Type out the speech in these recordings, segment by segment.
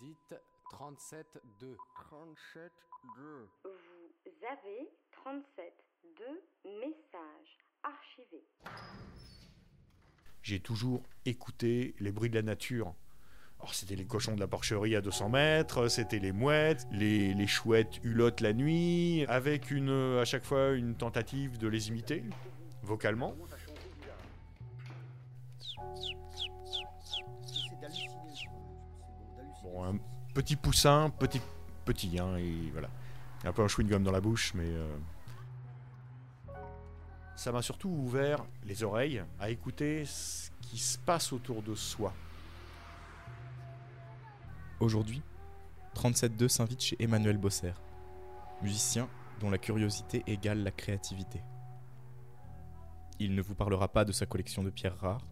Dites 37-2. 37-2. Vous avez 37 messages archivés. J'ai toujours écouté les bruits de la nature. Alors c'était les cochons de la porcherie à 200 mètres, c'était les mouettes, les, les chouettes hulottes la nuit, avec une, à chaque fois une tentative de les imiter, vocalement. Bon, un petit poussin, petit, petit, hein, et voilà. Un peu un chewing-gum dans la bouche, mais... euh, Ça m'a surtout ouvert les oreilles à écouter ce qui se passe autour de soi. Aujourd'hui, 37.2 s'invite chez Emmanuel Bosser, musicien dont la curiosité égale la créativité. Il ne vous parlera pas de sa collection de pierres rares,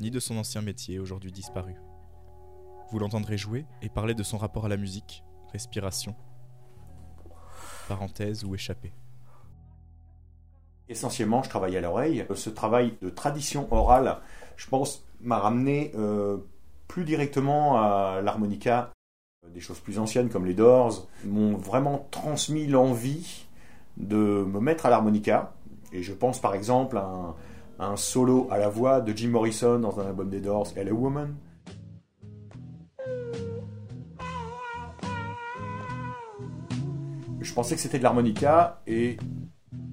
ni de son ancien métier aujourd'hui disparu. Vous l'entendrez jouer et parler de son rapport à la musique, respiration, parenthèse ou échappée. Essentiellement, je travaille à l'oreille. Ce travail de tradition orale, je pense, m'a ramené euh, plus directement à l'harmonica. Des choses plus anciennes comme les Doors m'ont vraiment transmis l'envie de me mettre à l'harmonica. Et je pense par exemple à un, un solo à la voix de Jim Morrison dans un album des Doors, Hello Woman. Pensais que c'était de l'harmonica et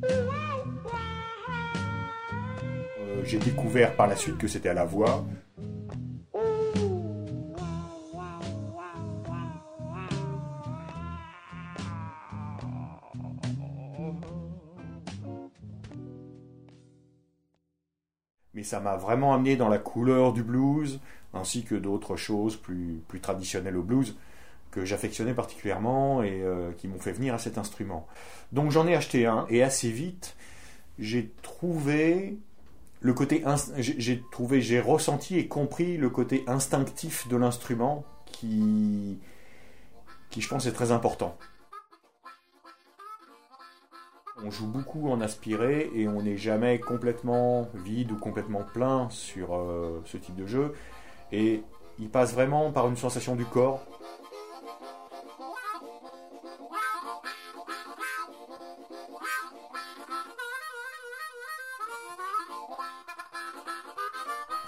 euh, j'ai découvert par la suite que c'était à la voix. Mais ça m'a vraiment amené dans la couleur du blues, ainsi que d'autres choses plus, plus traditionnelles au blues que j'affectionnais particulièrement et euh, qui m'ont fait venir à cet instrument. Donc j'en ai acheté un et assez vite j'ai trouvé le côté j'ai trouvé j'ai ressenti et compris le côté instinctif de l'instrument qui qui je pense est très important. On joue beaucoup en aspiré et on n'est jamais complètement vide ou complètement plein sur euh, ce type de jeu et il passe vraiment par une sensation du corps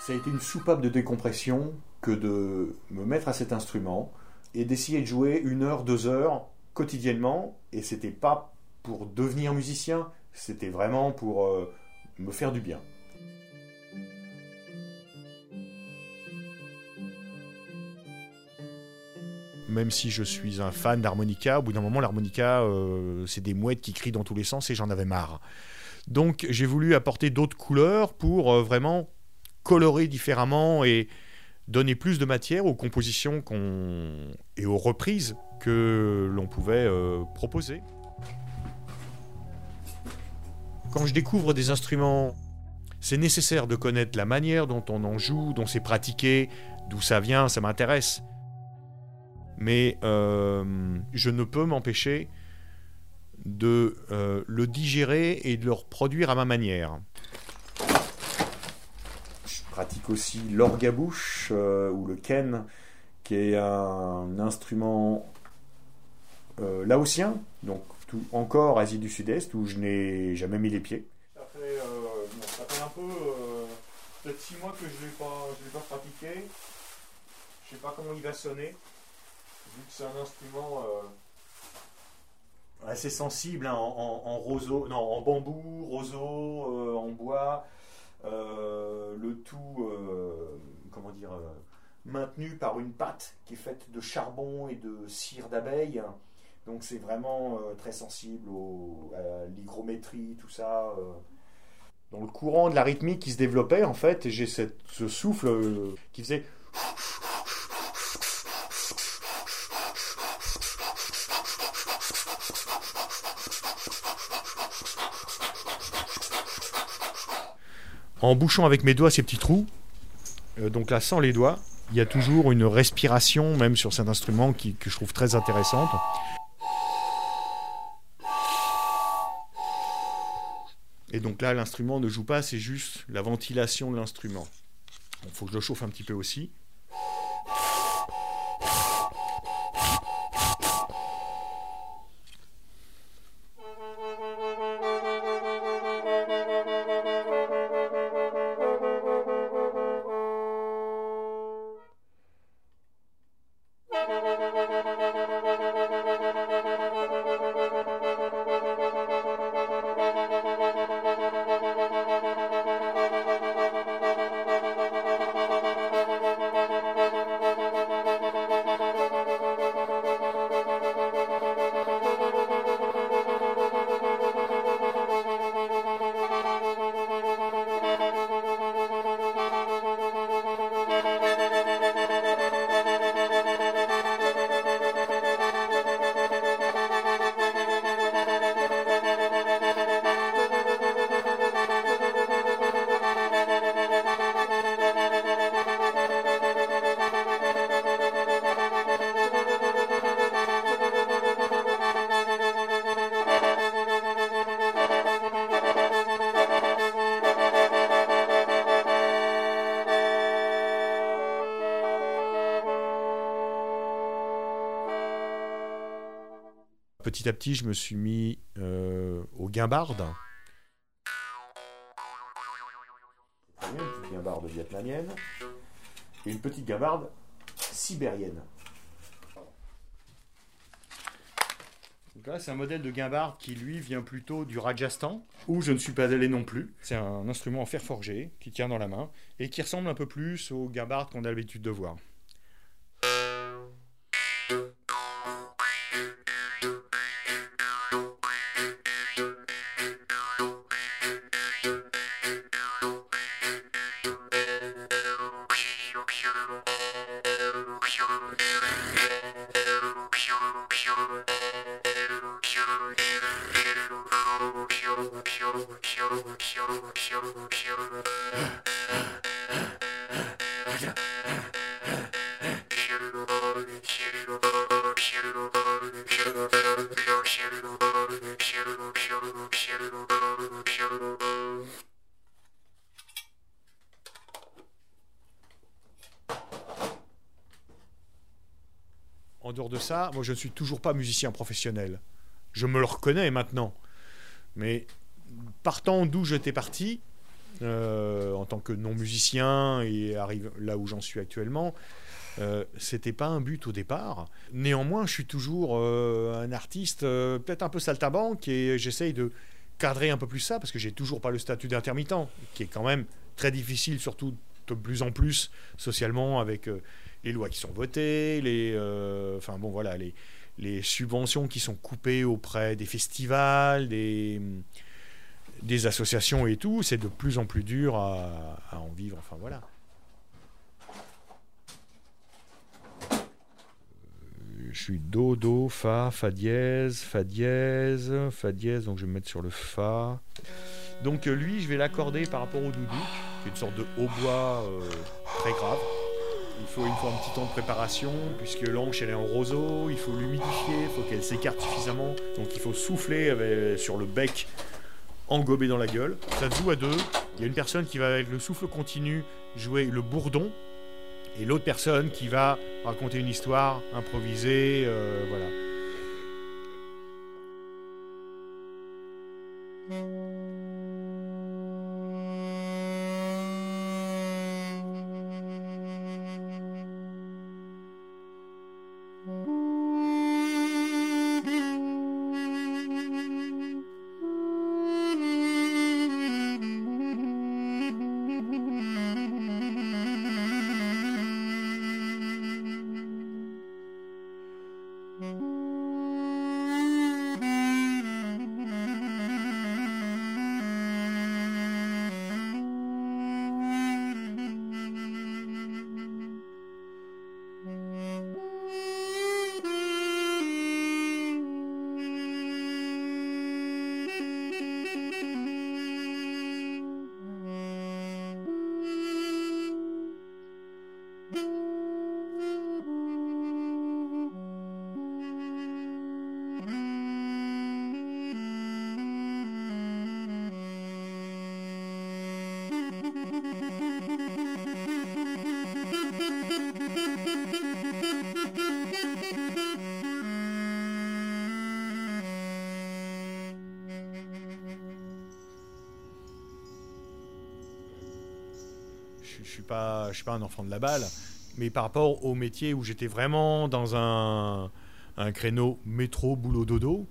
Ça a été une soupape de décompression que de me mettre à cet instrument et d'essayer de jouer une heure, deux heures quotidiennement. Et c'était pas pour devenir musicien, c'était vraiment pour euh, me faire du bien. Même si je suis un fan d'harmonica, au bout d'un moment, l'harmonica, euh, c'est des mouettes qui crient dans tous les sens et j'en avais marre. Donc j'ai voulu apporter d'autres couleurs pour euh, vraiment colorer différemment et donner plus de matière aux compositions qu'on et aux reprises que l'on pouvait euh, proposer. Quand je découvre des instruments, c'est nécessaire de connaître la manière dont on en joue, dont c'est pratiqué, d'où ça vient, ça m'intéresse. Mais euh, je ne peux m'empêcher de euh, le digérer et de le reproduire à ma manière. Pratique aussi l'orgue à bouche euh, ou le ken, qui est un instrument euh, laotien, donc encore Asie du Sud-Est, où je n'ai jamais mis les pieds. Ça fait, euh, un peu, peut-être six mois que je ne l'ai pas, pratiqué. Je sais pas comment il va sonner, vu que c'est un instrument assez sensible, hein, en, en- roseau, non, en bambou, roseau, en bois, le tout, euh, comment dire, euh, maintenu par une pâte qui est faite de charbon et de cire d'abeille. Donc c'est vraiment euh, très sensible à l'hygrométrie, tout ça. euh. Dans le courant de la rythmique qui se développait, en fait, j'ai cette- ce souffle euh, qui faisait en bouchant avec mes doigts ces petits trous, euh, donc là sans les doigts, il y a toujours une respiration, même sur cet instrument, que je trouve très intéressante. Et donc là, l'instrument ne joue pas, c'est juste la ventilation de l'instrument. Il faut que je le chauffe un petit peu aussi. Petit à petit, je me suis mis euh, au guimbarde. Une petite guimbarde vietnamienne et une petite guimbarde sibérienne. Donc là, c'est un modèle de guimbarde qui, lui, vient plutôt du Rajasthan, où je ne suis pas allé non plus. C'est un instrument en fer forgé qui tient dans la main et qui ressemble un peu plus aux guimbardes qu'on a l'habitude de voir. Dehors de ça, moi je ne suis toujours pas musicien professionnel. Je me le reconnais maintenant. Mais partant d'où j'étais parti, euh, en tant que non-musicien et arrive là où j'en suis actuellement, euh, c'était pas un but au départ. Néanmoins, je suis toujours euh, un artiste peut-être un peu saltabanque et j'essaye de cadrer un peu plus ça parce que j'ai toujours pas le statut d'intermittent, qui est quand même très difficile, surtout de plus en plus socialement avec les lois qui sont votées, les, euh, enfin bon voilà, les, les subventions qui sont coupées auprès des festivals, des, des associations et tout, c'est de plus en plus dur à, à en vivre. Enfin voilà. je suis do, do, fa, fa dièse, fa dièse, fa dièse, donc je vais me mettre sur le fa. Donc euh, lui, je vais l'accorder par rapport au doudou, qui est une sorte de hautbois euh, très grave. Il faut, il faut un petit temps de préparation, puisque l'anche elle est en roseau, il faut l'humidifier, il faut qu'elle s'écarte suffisamment, donc il faut souffler avec- sur le bec engobé dans la gueule. Ça se joue à deux, il y a une personne qui va avec le souffle continu jouer le bourdon, et l'autre personne qui va raconter une histoire, improviser, euh, voilà. Je, je suis pas, suis pas un enfant de la balle, mais par rapport au métier où j'étais vraiment dans un, un créneau métro boulot dodo,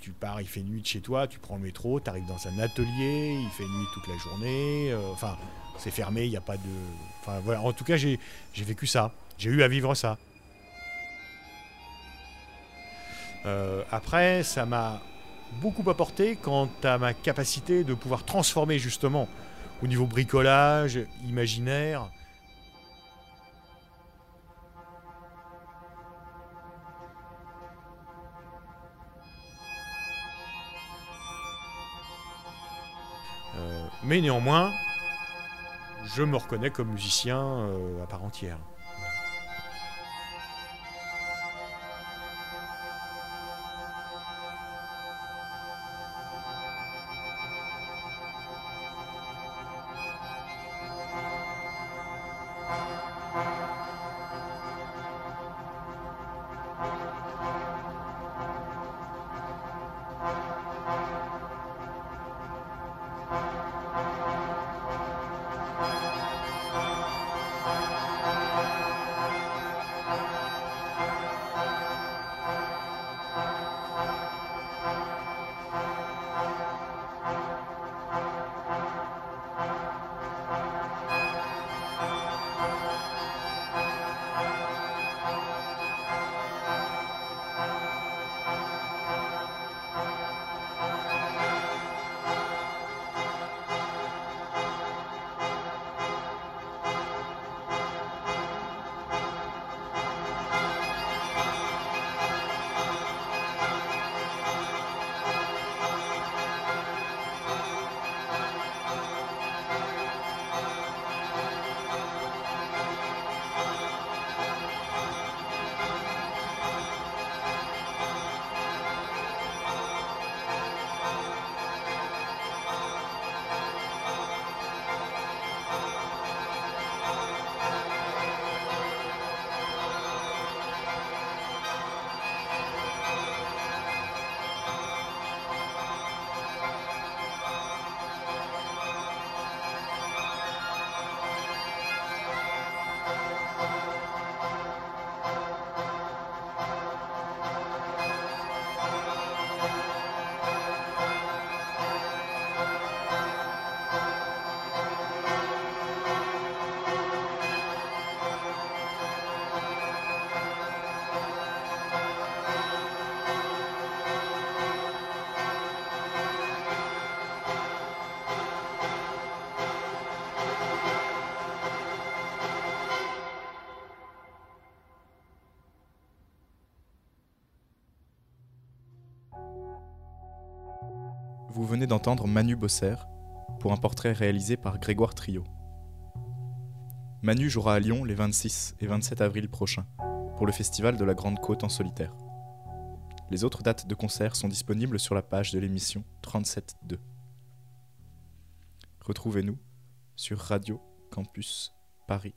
tu, pars, il fait nuit de chez toi, tu prends le métro, tu arrives dans un atelier, il fait nuit toute la journée, euh, enfin c'est fermé, il n'y a pas de, enfin voilà, en tout cas j'ai j'ai vécu ça, j'ai eu à vivre ça. Euh, après, ça m'a beaucoup apporté quant à ma capacité de pouvoir transformer justement au niveau bricolage, imaginaire. Euh, mais néanmoins, je me reconnais comme musicien euh, à part entière. Venez d'entendre Manu Bosser pour un portrait réalisé par Grégoire Trio. Manu jouera à Lyon les 26 et 27 avril prochains pour le festival de la Grande Côte en solitaire. Les autres dates de concert sont disponibles sur la page de l'émission 37.2. Retrouvez-nous sur Radio Campus Paris